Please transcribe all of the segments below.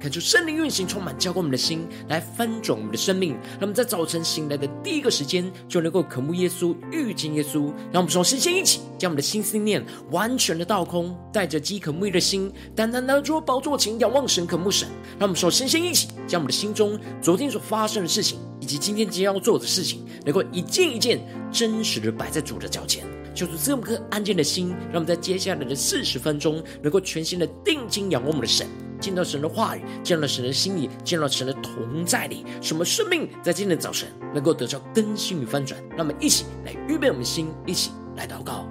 恳求圣灵运行，充满浇灌我们的心，来翻转我们的生命。让我们在早晨醒来的第一个时间，就能够渴慕耶稣，遇见耶稣。让我们从身先一起，将我们的心思念完全的倒空，带着饥渴沐浴的心，单单拿出宝座前仰望神，渴慕神。让我们从身先一起，将我们的心中昨天所发生的事情，以及今天即将要做的事情，能够一件一件真实的摆在主的脚前。就是这么颗安静的心，让我们在接下来的四十分钟，能够全心的定睛仰望我们的神。见到神的话语，见到神的心意，见到神的同在里，什么生命在今天的早晨能够得到更新与翻转？让我们一起来预备我们的心，一起来祷告。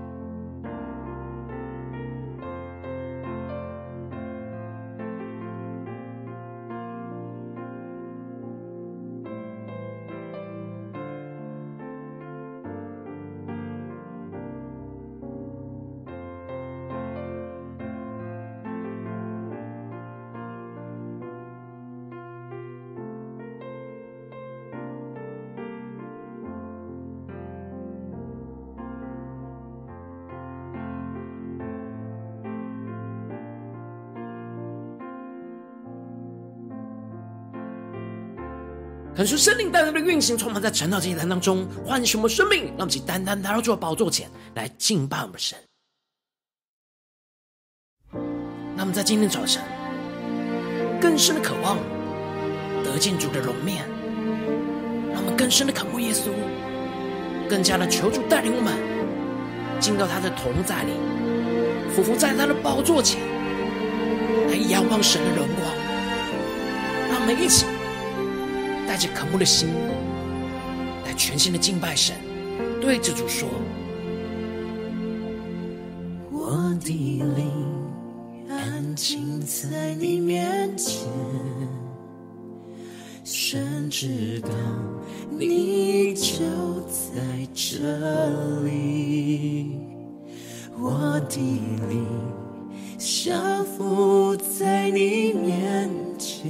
恳求圣灵带来的运行，充满在晨祷祭坛当中，唤醒我们生命，让我们单单来到主的宝座前来敬拜我们的神。那么在今天早晨，更深的渴望得见主的容面，让我们更深的渴慕耶稣，更加的求主带领我们进到他的同在里，俯伏在他的宝座前来仰望神的荣光。让我们一起。带着渴慕的心，来全新的敬拜神，对着主说：“我的灵安静在你面前，神知道你就在这里。我的灵降服在你面前。”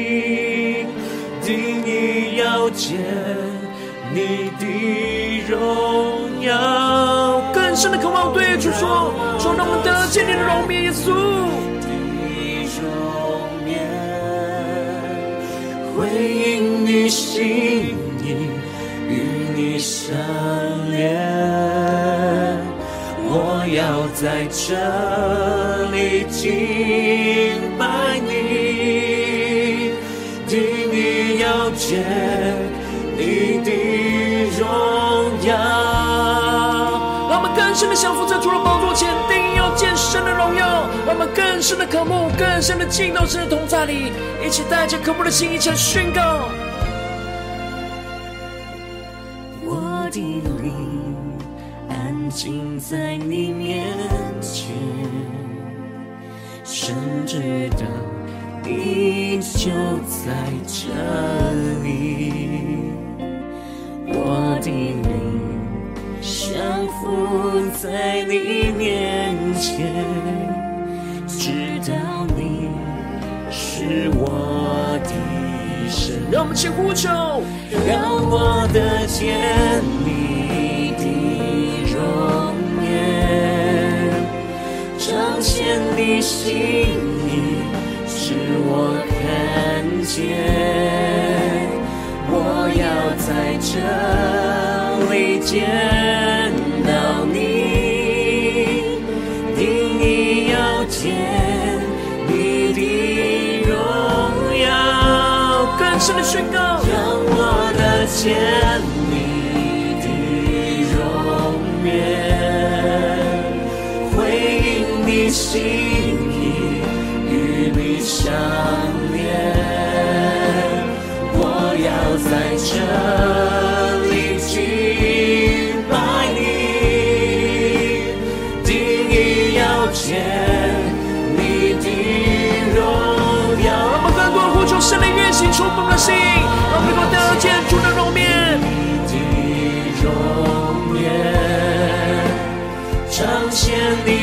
定意要见你的荣耀，更深的渴望对主说，说让我们得见你的荣面，耶稣的容颜，回应你心意，与你相连。我要在这里敬拜你，见。你的荣耀，让我们更深的降服在主的宝座前，定要见神的荣耀。让我们更深的渴慕，更深的进到神的同在里，一起带着渴慕的心，一起来宣告。我的灵安静在你面前，神知道你就在这里。我的灵降服在你面前，知道你是我的神。让我们一起呼求，让我得见你的容颜，彰显你心，使我看见。我要在这里见到你，定意要见你的荣耀。更深的宣告，让我得见你心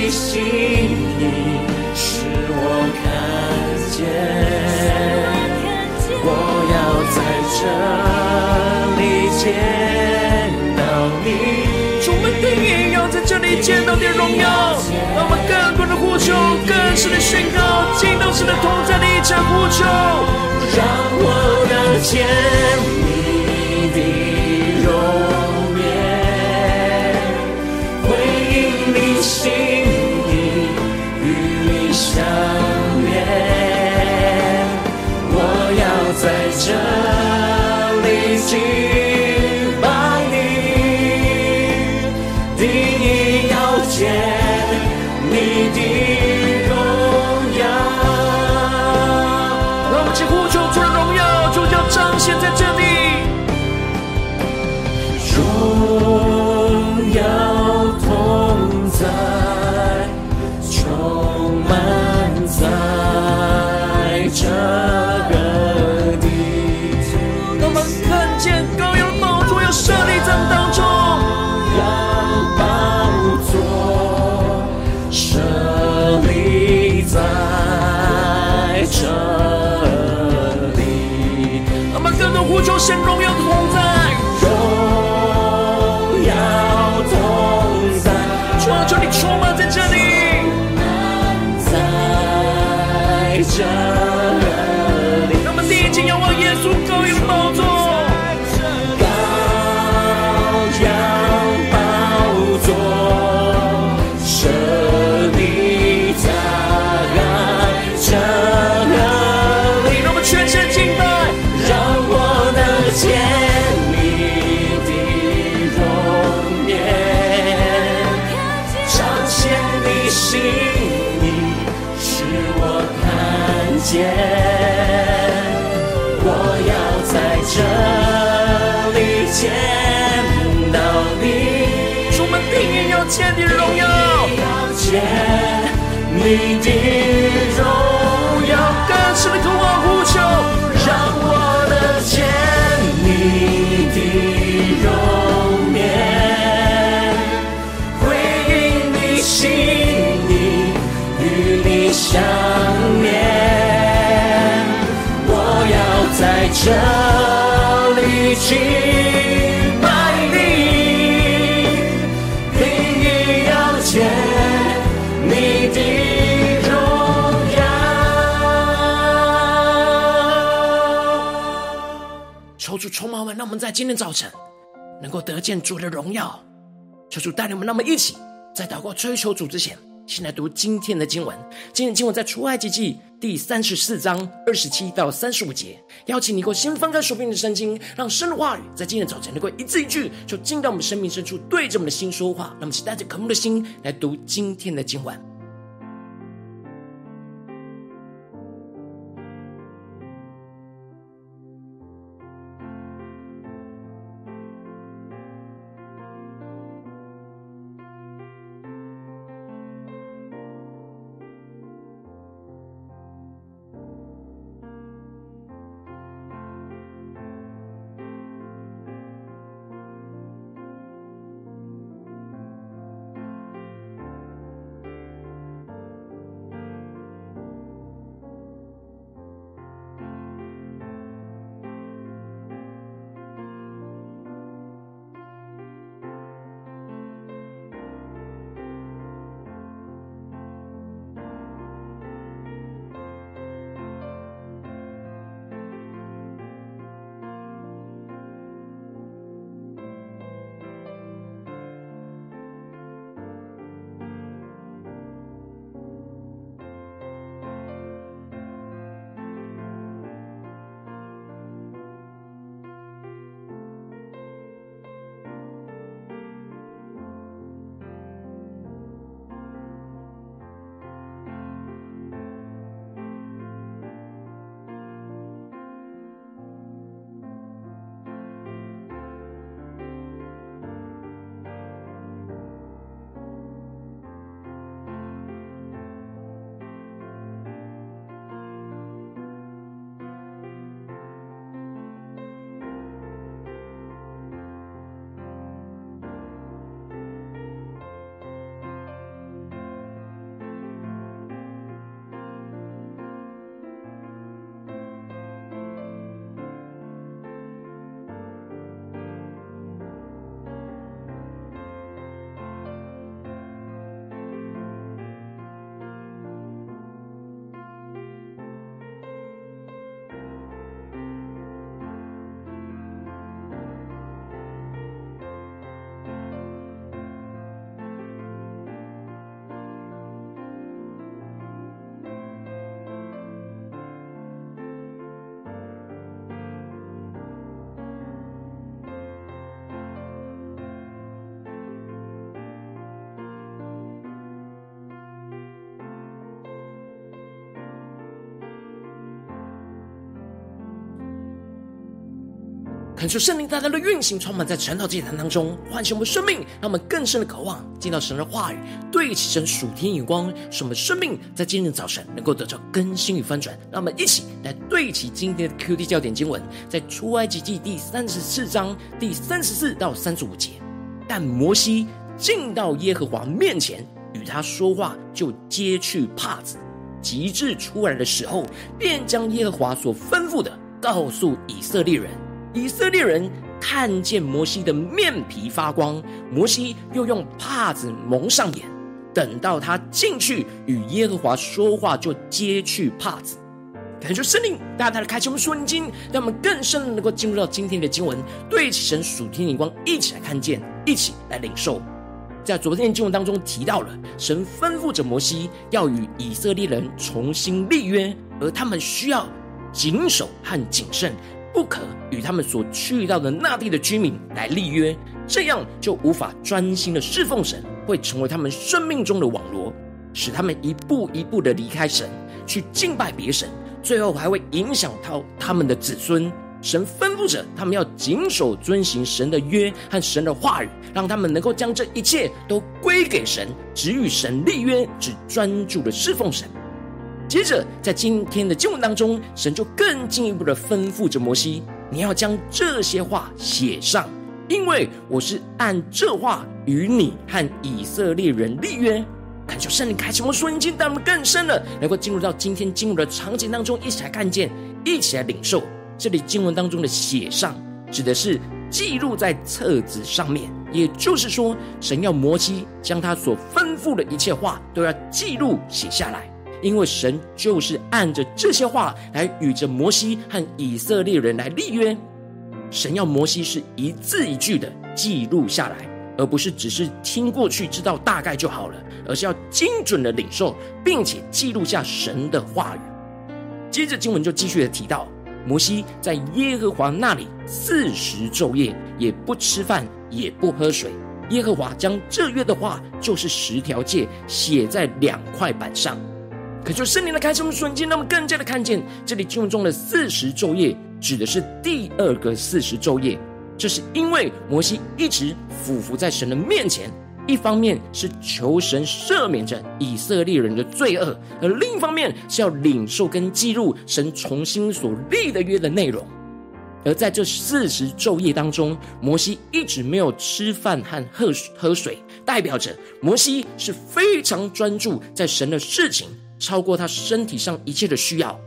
你心意，使我看见。我要在这里见到你。主，我们定意要在这里见到你。的荣耀，让我们更多的呼求，更深的宣告，进到神的同在里，这样呼求，让我能见神荣耀你的荣耀，求主充满我们，让我们在今天早晨能够得见主的荣耀。求主带领我们，让我们一起在祷告追求主之前，先来读今天的经文。今天经文在出埃及记第三十四章二十七到三十五节。邀请你能够先翻开手边的圣经，让神的话语在今天早晨能够一字一句，就进到我们生命深处，对着我们的心说话。那么，请带着渴慕的心来读今天的经文。恳求圣灵大大的运行，充满在晨祷祭坛当中，唤醒我们生命，让我们更深的渴望见到神的话语，对齐神属天眼光，使我们生命在今日早晨能够得到更新与翻转。让我们一起来对齐今天的 QD 焦点经文，在出埃及记第三十四章第三十四到三十五节。但摩西进到耶和华面前，与他说话，就揭去帕子，及至出来的时候，便将耶和华所吩咐的告诉以色列人。以色列人看见摩西的面皮发光，摩西又用帕子蒙上眼。等到他进去与耶和华说话，就揭去帕子。感谢圣灵大大的开启我们属灵经，让我们更深能够进入到今天的经文，对起神属天的眼光，一起来看见，一起来领受。在昨天的经文当中提到了，神吩咐着摩西要与以色列人重新立约，而他们需要谨守和谨慎。不可与他们所去到的那地的居民来立约，这样就无法专心的侍奉神，会成为他们生命中的网罗，使他们一步一步的离开神，去敬拜别神，最后还会影响到他们的子孙。神吩咐着他们要谨守遵行神的约和神的话语，让他们能够将这一切都归给神，只与神立约，只专注的侍奉神。接着，在今天的经文当中，神就更进一步的吩咐着摩西：“你要将这些话写上，因为我是按这话与你和以色列人立约。”恳求圣灵开启我们属灵经，带我们更深了，能够进入到今天经文的场景当中，一起来看见，一起来领受。这里经文当中的“写上”指的是记录在册子上面，也就是说，神要摩西将他所吩咐的一切话都要记录写下来。因为神就是按着这些话来与着摩西和以色列人来立约，神要摩西是一字一句的记录下来，而不是只是听过去知道大概就好了，而是要精准的领受，并且记录下神的话语。接着经文就继续的提到，摩西在耶和华那里四十昼夜，也不吃饭，也不喝水。耶和华将这约的话，就是十条诫，写在两块板上。可就圣灵的开启，我们瞬间，那么更加的看见，这里经文中的四十昼夜，指的是第二个四十昼夜。这是因为摩西一直俯伏在神的面前，一方面是求神赦免着以色列人的罪恶，而另一方面是要领受跟记录神重新所立的约的内容。而在这四十昼夜当中，摩西一直没有吃饭和喝喝水，代表着摩西是非常专注在神的事情。超过他身体上一切的需要，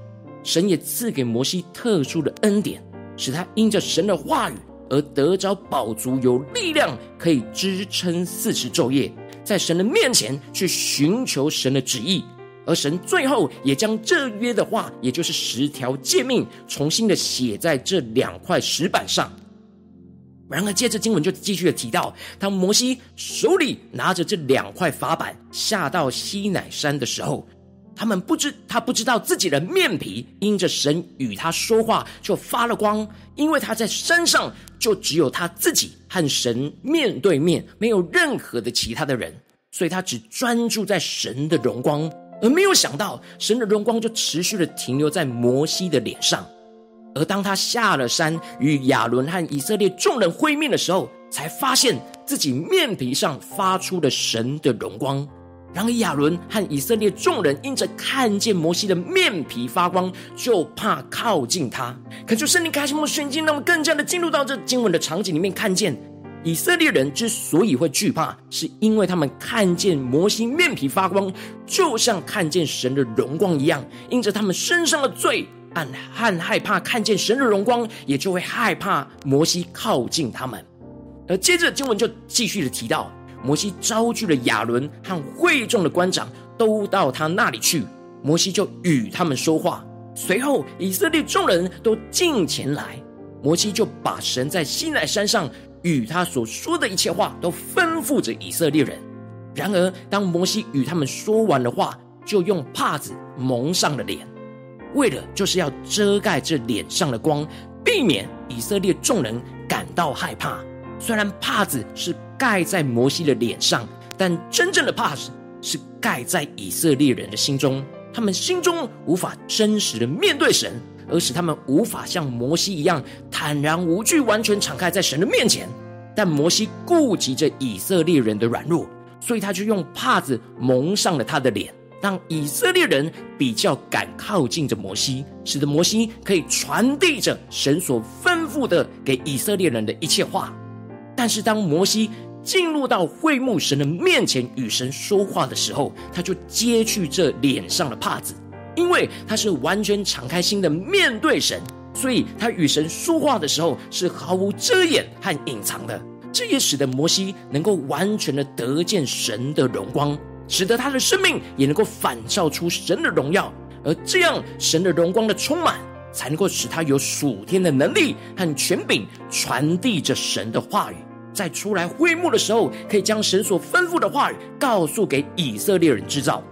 神也赐给摩西特殊的恩典，使他因着神的话语而得着宝足，有力量可以支撑四十昼夜，在神的面前去寻求神的旨意。而神最后也将这约的话，也就是十条诫命，重新的写在这两块石板上。然而，接着经文就继续的提到，当摩西手里拿着这两块法板下到西乃山的时候。他们不知，他不知道自己的面皮因着神与他说话就发了光，因为他在山上就只有他自己和神面对面，没有任何的其他的人，所以他只专注在神的荣光，而没有想到神的荣光就持续的停留在摩西的脸上。而当他下了山与亚伦和以色列众人会面的时候，才发现自己面皮上发出了神的荣光。然而亚伦和以色列众人因着看见摩西的面皮发光，就怕靠近他。恳求圣灵开启我们的眼睛，让我们更加的进入到这经文的场景里面，看见以色列人之所以会惧怕，是因为他们看见摩西面皮发光，就像看见神的荣光一样。因着他们身上的罪，暗和害怕看见神的荣光，也就会害怕摩西靠近他们。而接着经文就继续的提到。摩西招聚了亚伦和会众的官长，都到他那里去。摩西就与他们说话。随后，以色列众人都进前来。摩西就把神在西奈山上与他所说的一切话，都吩咐着以色列人。然而，当摩西与他们说完的话，就用帕子蒙上了脸，为了就是要遮盖这脸上的光，避免以色列众人感到害怕。虽然帕子是盖在摩西的脸上，但真正的帕子是盖在以色列人的心中。他们心中无法真实的面对神，而使他们无法像摩西一样坦然无惧，完全敞开在神的面前。但摩西顾及着以色列人的软弱，所以他就用帕子蒙上了他的脸，让以色列人比较敢靠近着摩西，使得摩西可以传递着神所吩咐的给以色列人的一切话。但是当摩西进入到会幕神的面前与神说话的时候，他就揭去这脸上的帕子，因为他是完全敞开心的面对神。所以他与神说话的时候是毫无遮掩和隐藏的，这也使得摩西能够完全的得见神的荣光，使得他的生命也能够反照出神的荣耀，而这样神的荣光的充满，才能够使他有属天的能力和权柄，传递着神的话语，在出来会幕的时候，可以将神所吩咐的话语告诉给以色列人知道。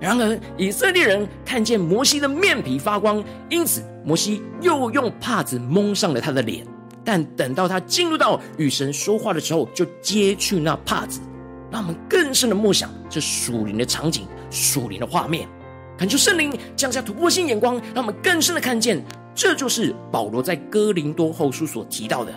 然而，以色列人看见摩西的面皮发光，因此摩西又用帕子蒙上了他的脸。但等到他进入到与神说话的时候，就揭去那帕子，让我们更深的默想这属灵的场景、属灵的画面，恳求圣灵降下突破性眼光，让我们更深的看见，这就是保罗在哥林多后书所提到的。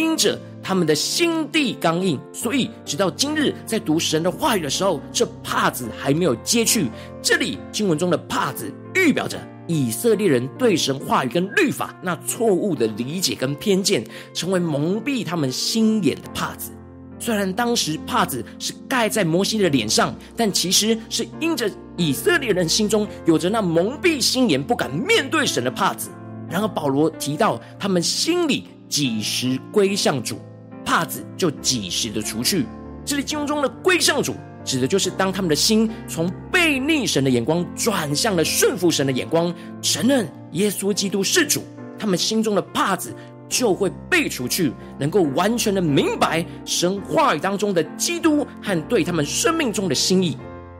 因着他们的心地刚硬，所以直到今日，在读神的话语的时候，这帕子还没有揭去。这里经文中的帕子，预表着以色列人对神话语跟律法那错误的理解跟偏见，成为蒙蔽他们心眼的帕子。虽然当时帕子是盖在摩西的脸上，但其实是因着以色列人心中有着那蒙蔽心眼、不敢面对神的帕子。然而保罗提到，他们心里。几时归向主，帕子就几时的除去。这里经文中的归向主，指的就是当他们的心从背逆神的眼光转向了顺服神的眼光，承认耶稣基督是主，他们心中的帕子就会被除去，能够完全的明白神话语当中的基督和对他们生命中的心意。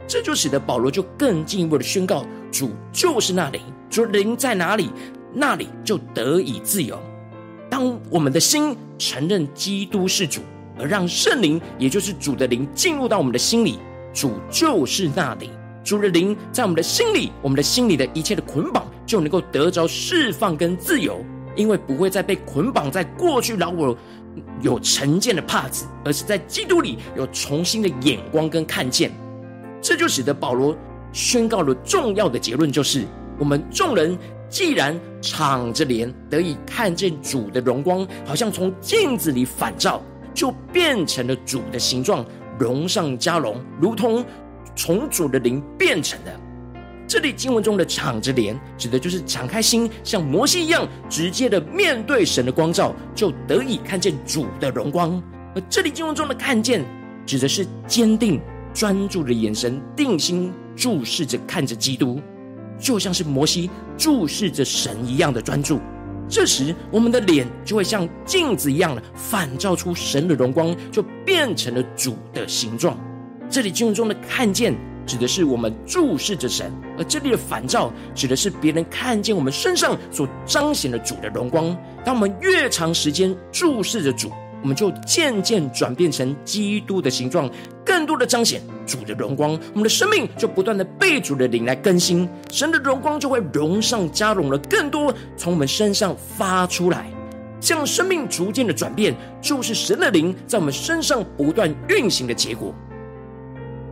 这就使得保罗就更进一步的宣告：主就是那里，主灵在哪里，那里就得以自由。当我们的心承认基督是主，而让圣灵，也就是主的灵进入到我们的心里，主就是那灵，主的灵在我们的心里，我们的心里的一切的捆绑就能够得着释放跟自由，因为不会再被捆绑在过去老我有成见的帕子，而是在基督里有重新的眼光跟看见。这就使得保罗宣告了重要的结论，就是我们众人。既然敞着脸得以看见主的荣光，好像从镜子里反照，就变成了主的形状，荣上加荣，如同从主的灵变成的。这里经文中的敞着脸，指的就是敞开心，像摩西一样直接的面对神的光照，就得以看见主的荣光。而这里经文中的看见，指的是坚定专注的眼神，定心注视着看着基督。就像是摩西注视着神一样的专注，这时我们的脸就会像镜子一样的反照出神的荣光，就变成了主的形状。这里经文中的看见，指的是我们注视着神；而这里的反照，指的是别人看见我们身上所彰显的主的荣光。当我们越长时间注视着主，我们就渐渐转变成基督的形状，更多的彰显主的荣光。我们的生命就不断的被主的灵来更新，神的荣光就会荣上加荣了，更多从我们身上发出来。这样生命逐渐的转变，就是神的灵在我们身上不断运行的结果。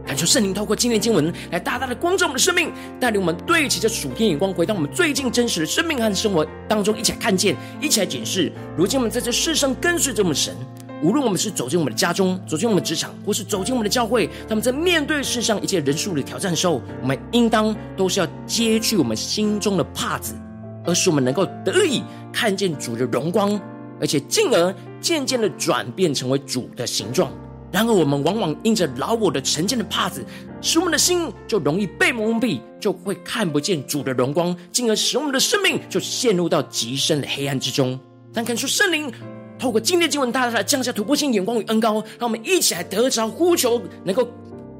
感受圣灵透过今天经文来大大的光照我们的生命，带领我们对齐着属天眼光，回到我们最近真实的生命和生活当中，一起来看见，一起来检视。如今我们在这世上跟随着我们神，无论我们是走进我们的家中，走进我们的职场，或是走进我们的教会，他们在面对世上一切人数的挑战的时候，我们应当都是要揭去我们心中的帕子，而使我们能够得以看见主的荣光，而且进而渐渐的转变成为主的形状。然而，我们往往因着老我的成见的帕子，使我们的心就容易被蒙蔽，就会看不见主的荣光，进而使我们的生命就陷入到极深的黑暗之中。但看出圣灵透过今天经文，大大的降下突破性眼光与恩高，让我们一起来得着呼求，能够。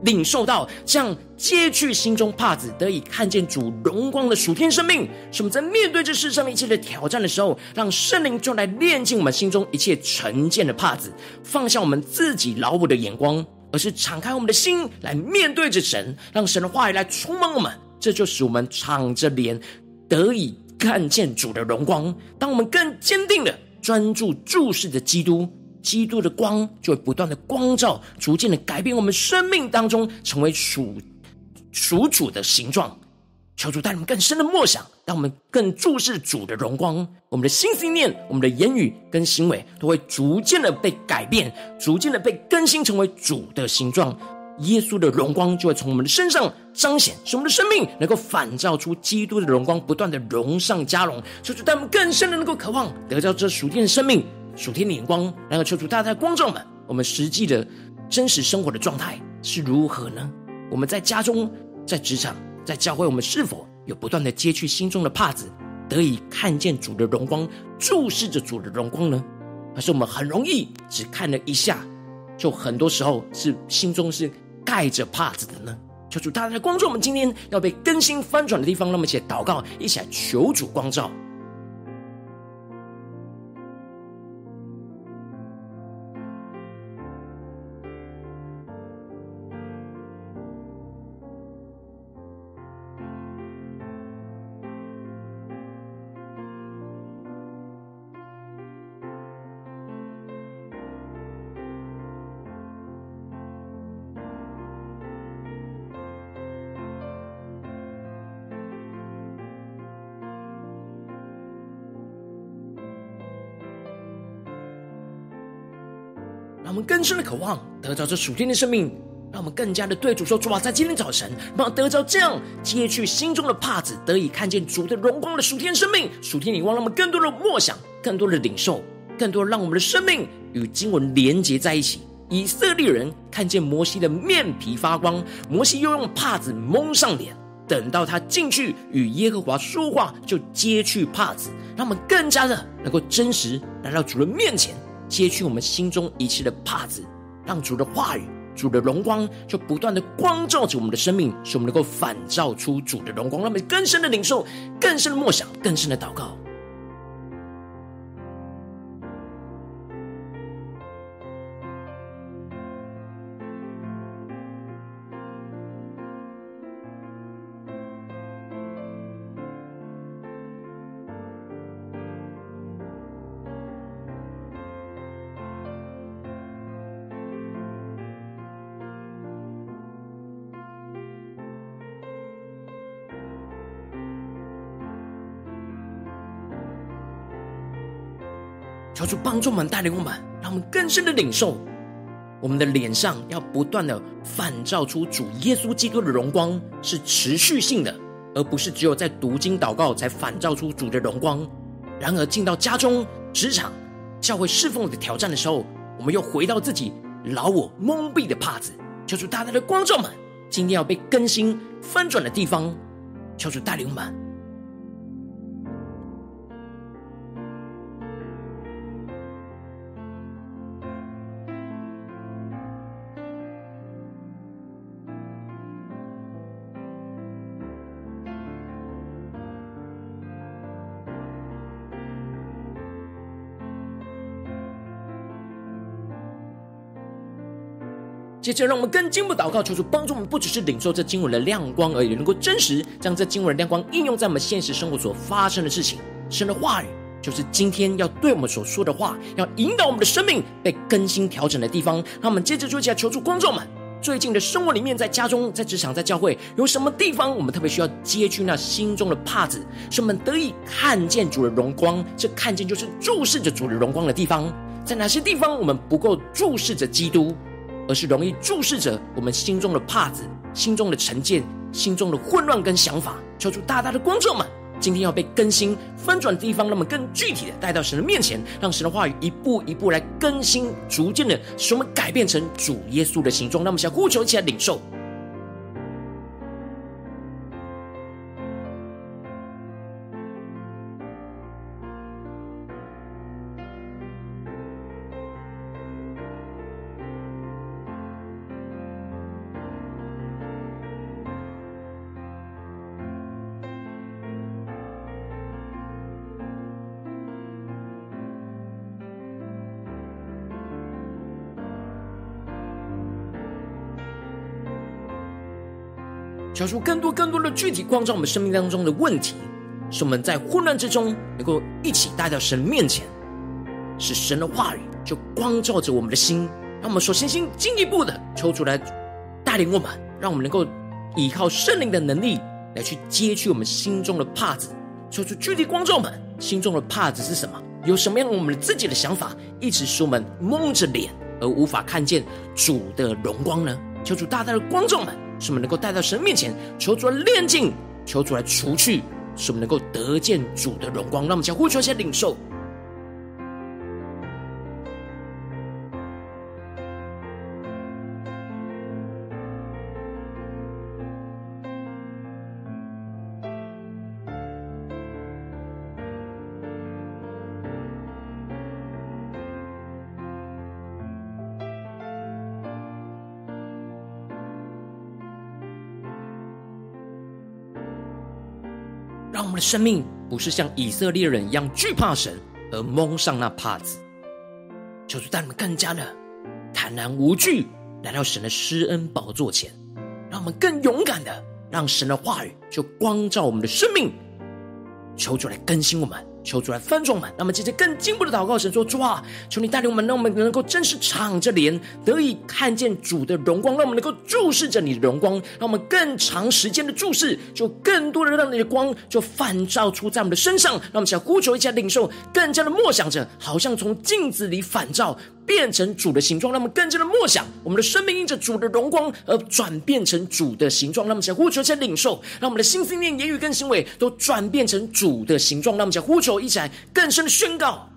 领受到这样揭去心中帕子，得以看见主荣光的属天生命，使我们在面对这世上一切的挑战的时候，让圣灵就来炼净我们心中一切成见的帕子，放下我们自己老我的眼光，而是敞开我们的心来面对着神，让神的话语来充满我们。这就使我们敞着脸得以看见主的荣光。当我们更坚定的专注注视着基督，基督的光就会不断的光照，逐渐的改变我们生命当中，成为属属主的形状。求主带领更深的默想，让我们更注视主的荣光，我们的心思念、我们的言语跟行为都会逐渐的被改变，逐渐的被更新，成为主的形状。耶稣的荣光就会从我们的身上彰显，使我们的生命能够反照出基督的荣光，不断的荣上加荣。求主带我们更深的能够渴望得到这属天的生命、属天的眼光，然后求主大大光照们，我们实际的真实生活的状态是如何呢？我们在家中，在职场。在教会，我们是否有不断的揭去心中的帕子，得以看见主的荣光，注视着主的荣光呢？还是我们很容易只看了一下，就很多时候是心中是盖着帕子的呢？求主大大的光照我们今天要被更新翻转的地方，那么一起祷告，一起来求主光照。让我们更深的渴望得着这属天的生命，让我们更加的对主说：主啊，在今天早晨，让我得着这样揭去心中的帕子，得以看见主的荣光的属天生命、属天灵光，让我们更多的默想、更多的领受、更多让我们的生命与经文连接在一起。以色列人看见摩西的面皮发光，摩西又用帕子蒙上脸，等到他进去与耶和华说话，就揭去帕子，让我们更加的能够真实来到主人面前。揭去我们心中一切的帕子，让主的话语、主的荣光就不断的光照着我们的生命，使我们能够反照出主的荣光，让我们更深的领受、更深的默想、更深的祷告。求主帮助我们，带领我们，让我们更深的领受，我们的脸上要不断的反照出主耶稣基督的荣光，是持续性的，而不是只有在读经祷告才反照出主的荣光。然而进到家中、职场、教会侍奉的挑战的时候，我们又回到自己老我蒙蔽的帕子。求主大大的光照们，今天要被更新翻转的地方，求主带领我们。接着，让我们更进一步祷告，求主帮助我们，不只是领受这经文的亮光而已，能够真实将这经文的亮光应用在我们现实生活所发生的事情。神的话语就是今天要对我们所说的话，要引导我们的生命被更新调整的地方。让我们接着做起来，求主光照们，最近的生活里面，在家中、在职场、在教会，有什么地方我们特别需要揭去那心中的帕子，使我们得以看见主的荣光？这看见就是注视着主的荣光的地方。在哪些地方我们不够注视着基督？而是容易注视着我们心中的帕子、心中的成见、心中的混乱跟想法，求主大大的光照们，今天要被更新翻转的地方，那么更具体的带到神的面前，让神的话语一步一步来更新，逐渐的使我们改变成主耶稣的形状。那么，想呼求一起来领受。求出更多更多的具体光照我们生命当中的问题，使我们在混乱之中能够一起带到神面前，使神的话语就光照着我们的心，让我们所信心进一步的抽出来带领我们，让我们能够依靠圣灵的能力来去揭去我们心中的帕子，抽出具体光照们心中的帕子是什么？有什么样我们自己的想法，一直使我们蒙着脸而无法看见主的荣光呢？求主大大的光照们，使我们能够带到神面前，求主来炼净，求主来除去，使我们能够得见主的荣光。让我们将呼求先领受。们的生命不是像以色列人一样惧怕神而蒙上那帕子，求主带你们更加的坦然无惧来到神的施恩宝座前，让我们更勇敢的让神的话语就光照我们的生命，求主来更新我们。求主来分众们，让我们接着更进一步的祷告，神说：主啊，求你带领我们，让我们能够真实敞着脸，得以看见主的荣光，让我们能够注视着你的荣光，让我们更长时间的注视，就更多的让你的光就反照出在我们的身上，让我们想呼求一下领受，更加的默想着，好像从镜子里反照。变成主的形状，让我们更加的默想，我们的生命因着主的荣光而转变成主的形状。让我们想呼求，一起来领受，让我们的心思念、言语跟行为都转变成主的形状。让我们想呼求，一起来更深的宣告。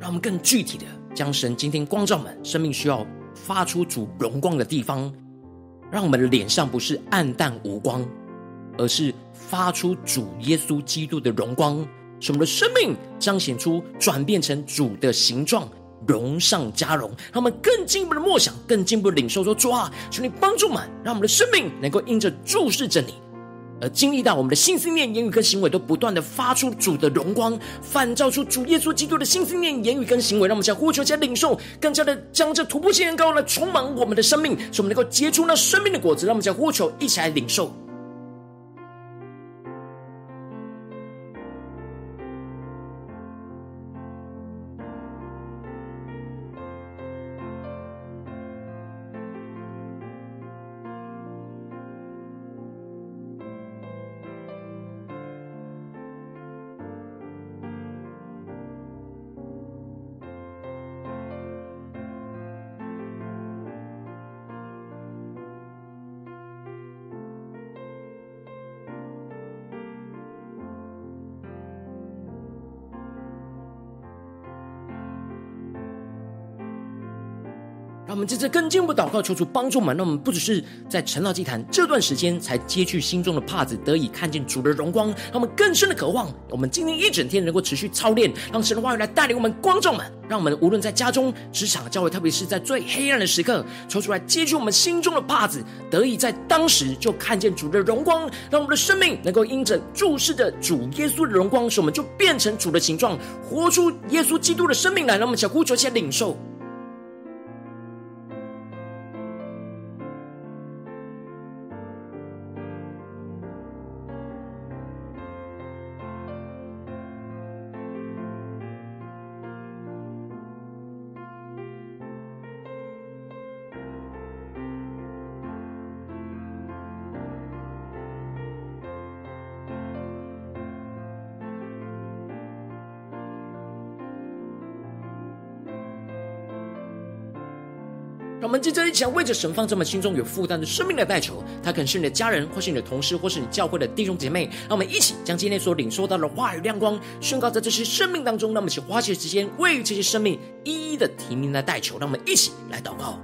让我们更具体的将神今天光照满生命需要发出主荣光的地方，让我们的脸上不是暗淡无光，而是发出主耶稣基督的荣光，使我们的生命彰显出转变成主的形状，荣上加荣。让我们更进一步的默想，更进一步的领受说：主啊，求你帮助满，让我们的生命能够因着注视着你。而经历到我们的心思念、言语跟行为都不断的发出主的荣光，反照出主耶稣基督的心思念、言语跟行为，让我们将呼求、加领受，更加的将这突破性的高来充满我们的生命，使我们能够结出那生命的果子。让我们将呼求，一起来领受。让我们这次更进一步祷告，求主帮助我们。让我们不只是在晨祷祭坛这段时间才揭去心中的帕子，得以看见主的荣光。让我们更深的渴望，我们今天一整天能够持续操练，让神的话语来带领我们观众们。让我们无论在家中、职场、教会，特别是在最黑暗的时刻，求出来揭去我们心中的帕子，得以在当时就看见主的荣光。让我们的生命能够因着注视着主耶稣的荣光，使我们就变成主的形状，活出耶稣基督的生命来。让我们小呼求，先领受。们接着一起为着神放在我们心中有负担的生命来代求，他可能是你的家人，或是你的同事，或是你教会的弟兄姐妹。让我们一起将今天所领受到的话语亮光宣告在这些生命当中。让我们一起花些时间为这些生命一一的提名来代求。让我们一起来祷告。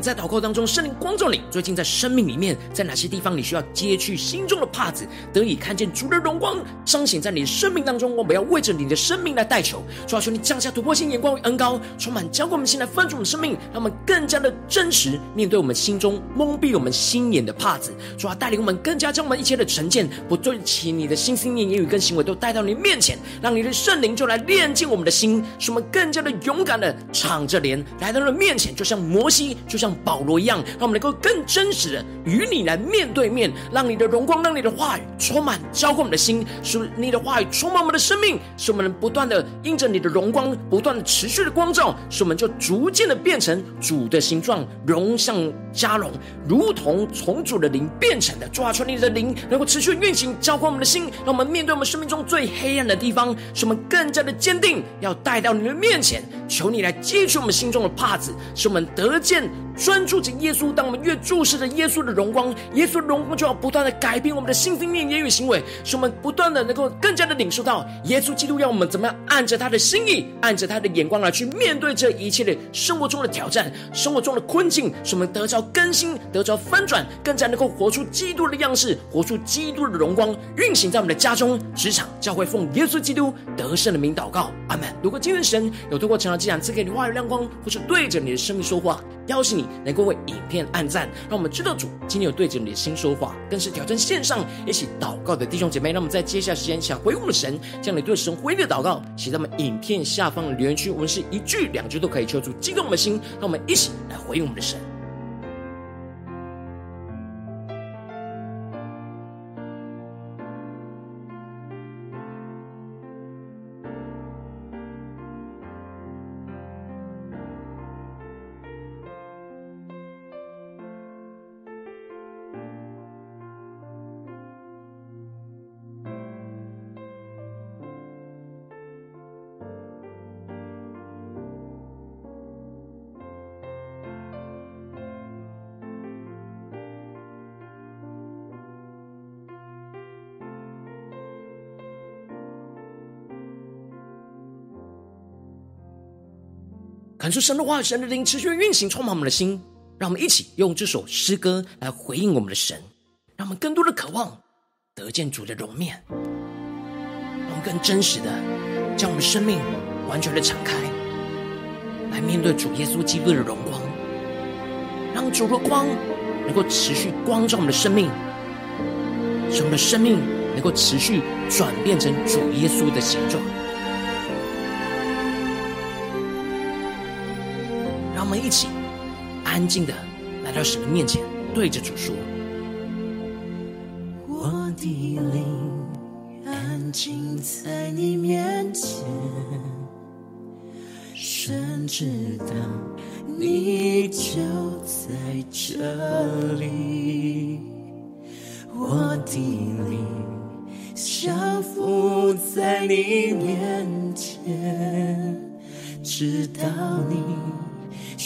在祷告当中，圣灵光照你，最近在生命里面，在哪些地方你需要揭去心中的帕子，得以看见主的荣光彰显在你的生命当中？我们要为着你的生命来代求，主啊，求你降下突破性眼光与恩膏，充满浇灌我们心来分足我们生命，让我们更加的真实面对我们心中蒙蔽我们心眼的帕子。主啊，带领我们更加将我们一切的成见，不对起你的心思念言语跟行为都带到你面前，让你的圣灵就来炼净我们的心，使我们更加的勇敢的敞着脸来到了面前，就像摩西，就像像保罗一样，让我们能够更真实的与你来面对面，让你的荣光，让你的话语充满浇灌我们的心，使你的话语充满我们的生命，使我们能不断的因着你的荣光，不断的持续的光照，使我们就逐渐的变成主的形状，荣像加荣，如同从主的灵变成的。主啊，求你的灵能够持续运行，浇灌我们的心，让我们面对我们生命中最黑暗的地方，使我们更加的坚定，要带到你的面前，求你来揭去我们心中的帕子，使我们得见。专注着耶稣，当我们越注视着耶稣的荣光，耶稣的荣光就要不断的改变我们的心、思念、言语、行为，使我们不断的能够更加的领受到耶稣基督要我们怎么样按着他的心意，按着他的眼光来去面对这一切的生活中的挑战、生活中的困境，使我们得着更新、得着翻转，更加能够活出基督的样式，活出基督的荣光，运行在我们的家中、职场、教会，奉耶稣基督得胜的名祷告，阿门。如果今天神有透过成长记坛赐给你话语亮光，或是对着你的生命说话，邀请你能够为影片按赞，让我们知道主今天有对着你的心说话，更是挑战线上一起祷告的弟兄姐妹。让我们在接下来时间想回应我们的神，将你对神回应的祷告写在我们影片下方的留言区，我们是一句两句都可以求主激动我们的心，让我们一起来回应我们的神。感受神的话语，神的灵持续运行，充满我们的心。让我们一起用这首诗歌来回应我们的神，让我们更多的渴望得见主的容面，让我们更真实的将我们生命完全的敞开，来面对主耶稣基督的荣光，让主的光能够持续光照我们的生命，使我们的生命能够持续转变成主耶稣的形状。安静的来到神的面前，对着主说：“我的灵安静在你面前，神知道你就在这里。我的灵降服在你面前，知道你。”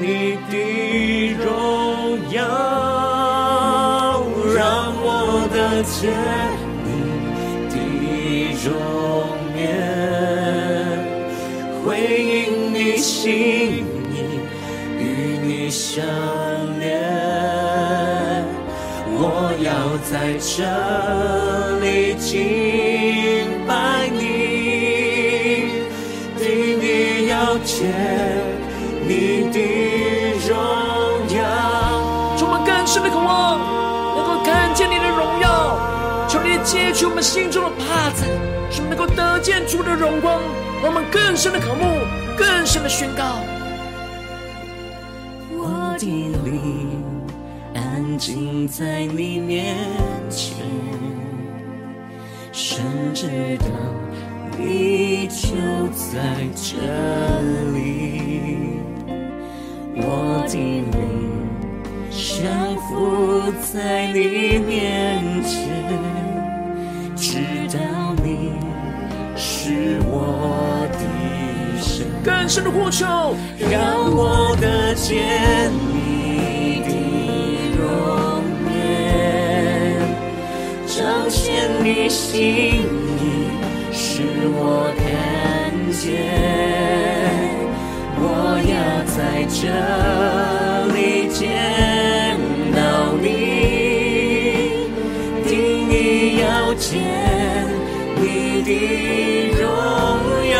你的荣耀，让我得见你的容颜，回应你心意，与你相连。我要在这里你揭去我们心中的帕子，使我们能够得见主的荣光，我们更深的渴慕，更深的宣告。我的灵安静在你面前，深知道你就在这里。我的灵。降服在你面前，知道你是我的神。更深的呼求，让我得见你的容颜，彰显你心意，使我看见。我要在这见你的荣耀。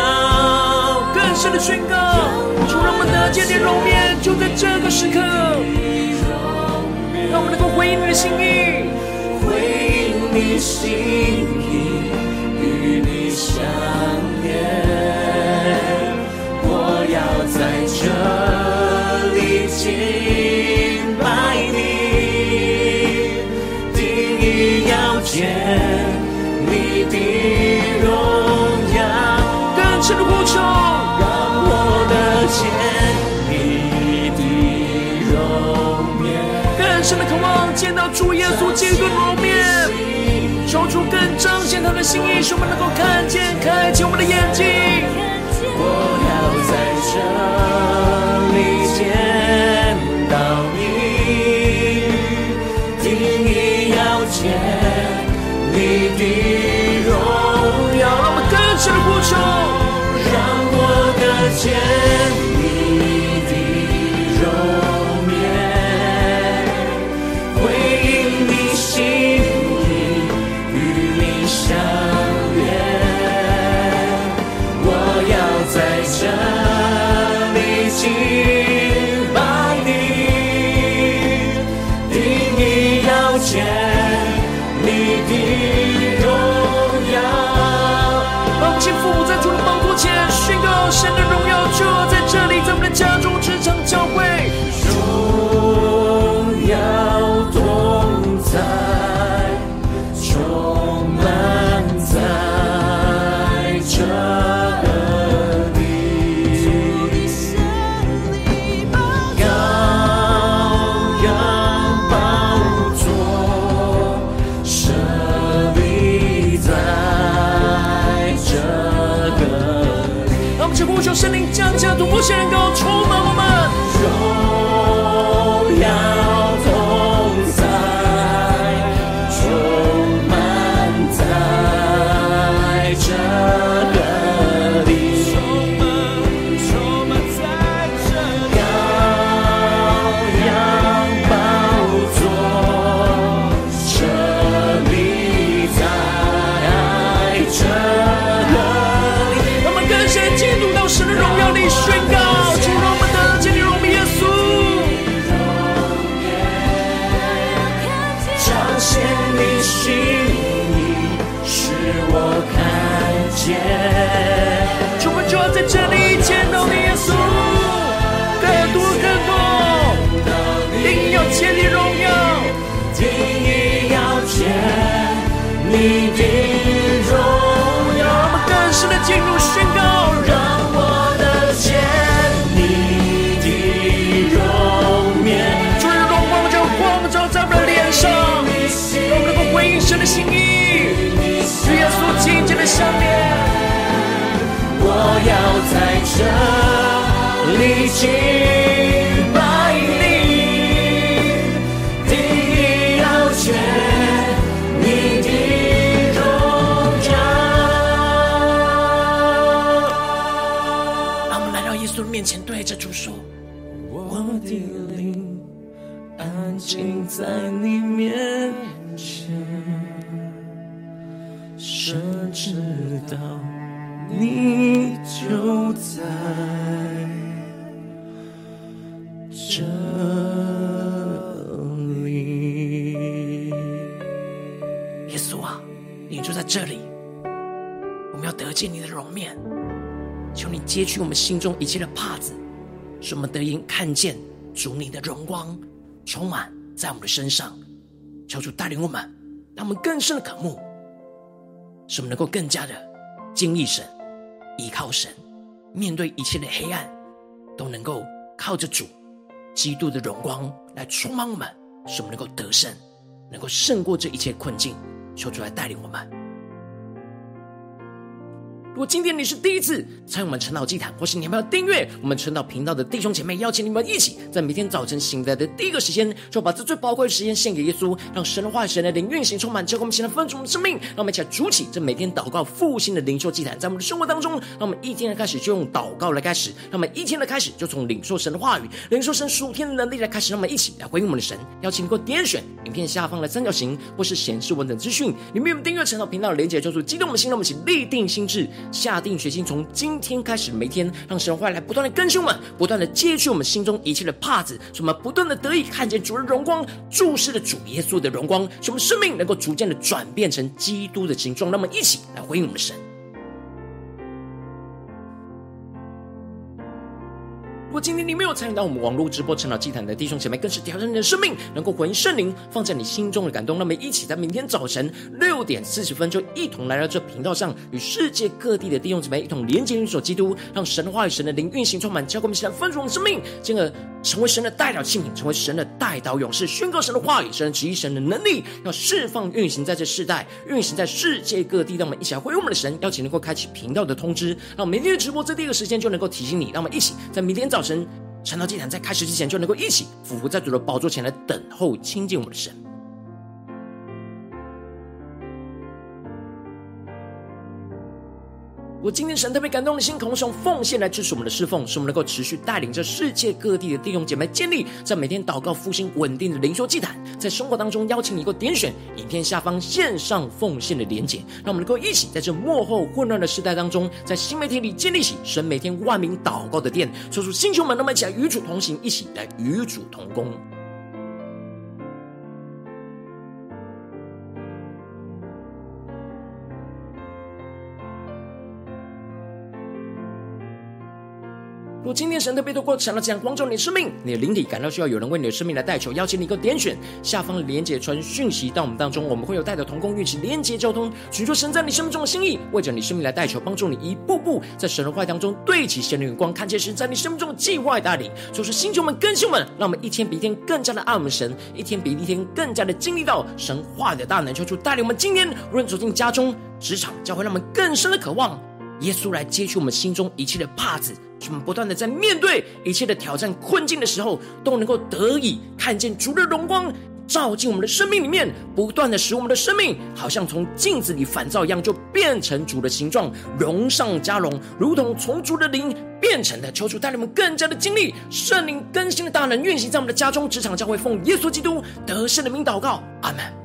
更深的宣告，主让我们得见你容颜，就在这个时刻，让我们能够回应你的心意，回应你心意，与你相连。要在这里敬拜你，定意要见深的呼求，让我的见你的容面。更深的渴望见到主耶稣基督的容面，求主更彰显他的心意，使我们能够看见，开启我们的眼睛。我圣灵降下，突破全人在这里敬拜你，第一要见你的荣耀。让我们来到耶稣面前，对着主说：我的灵安静在你面前，深知道。你就在这里，耶稣啊，你就在这里，我们要得见你的容面，求你揭去我们心中一切的帕子，使我们得以看见主你的荣光充满在我们的身上，求主带领我们，让我们更深的渴慕，使我们能够更加的经历神。依靠神，面对一切的黑暗，都能够靠着主基督的荣光来充满我们，使我们能够得胜，能够胜过这一切困境。求主来带领我们。如果今天你是第一次参与我们晨祷祭坛，或是你还没有订阅我们晨祷频道的弟兄姐妹，邀请你们一起在每天早晨醒来的第一个时间，就把这最宝贵的时间献给耶稣，让神的话语、神的灵运行充满，结果我们现在丰足我们生命。让我们一起来主起这每天祷告复兴的灵修祭坛，在我们的生活当中，让我们一天的开始就用祷告来开始，让我们一天的开始就从领受神的话语、领受神属天的能力来开始，让我们一起来回应我们的神。邀请你给我点选影片下方的三角形，或是显示文本资讯里面有订阅晨祷频道的连结，就是激动我们心，让我们一起立定心志，下定决心。从今天开始，每天让神话来不断的更新我们，不断的揭去我们心中一切的帕子，使我们不断的得以看见主的荣光，注视着主耶稣的荣光，使我们生命能够逐渐的转变成基督的形状。那么，一起来回应我们的神。如果今天你没有参与到我们网络直播晨祷祭坛的弟兄姐妹，更是挑战你的生命，能够回应圣灵放在你心中的感动。那么，一起在明天早晨六点四十分，就一同来到这频道上，与世界各地的弟兄姐妹一同连接、运手基督，让神话与、神的灵运行充满，教灌我们，现在丰盛的生命，进而成为神的代表器皿，成为神的代祷勇士，宣告神的话语、神的旨意、神的能力，要释放、运行在这世代，运行在世界各地。让我们一起来回应我们的神，邀请能够开启频道的通知，让每天的直播在第一个时间就能够提醒你。让我们一起在明天早。神，晨祷祭坛在开始之前，就能够一起俯伏在主的宝座前来等候亲近我们的神。我今天神特别感动的心，同时用奉献来支持我们的侍奉，使我们能够持续带领着世界各地的弟兄姐妹建立在每天祷告复兴稳定的灵修祭坛，在生活当中邀请你，能够点选影片下方线上奉献的连结，让我们能够一起在这幕后混乱的时代当中，在新媒体里建立起神每天万名祷告的殿，说出星球们，那么一起来与主同行，一起来与主同工。今天神特别透过想要这样光照你生命，你的灵体感到需要有人为你的生命来代求，邀请你一个点选下方的连结传讯息到我们当中，我们会有带着同工运起连结交通，寻求神在你生命中的心意，为着你生命来代求，帮助你一步步在神的话当中对齐神的眼光，看见神在你生命中的计划带领。就是星球们、更新们，让我们一天比一天更加的爱我们神，一天比一天更加的经历到神话的大能，求主带领我们今天无论走进家中、职场，教会让我们更深的渴望耶稣来揭去我们心中一切的帕子。我们不断的在面对一切的挑战困境的时候，都能够得以看见主的荣光照进我们的生命里面，不断的使我们的生命好像从镜子里反照一样，就变成主的形状，荣上加荣，如同从主的灵变成的。求主带领我们更加的经历圣灵更新的大能运行在我们的家中、职场、教会，奉耶稣基督得胜的名祷告，阿门。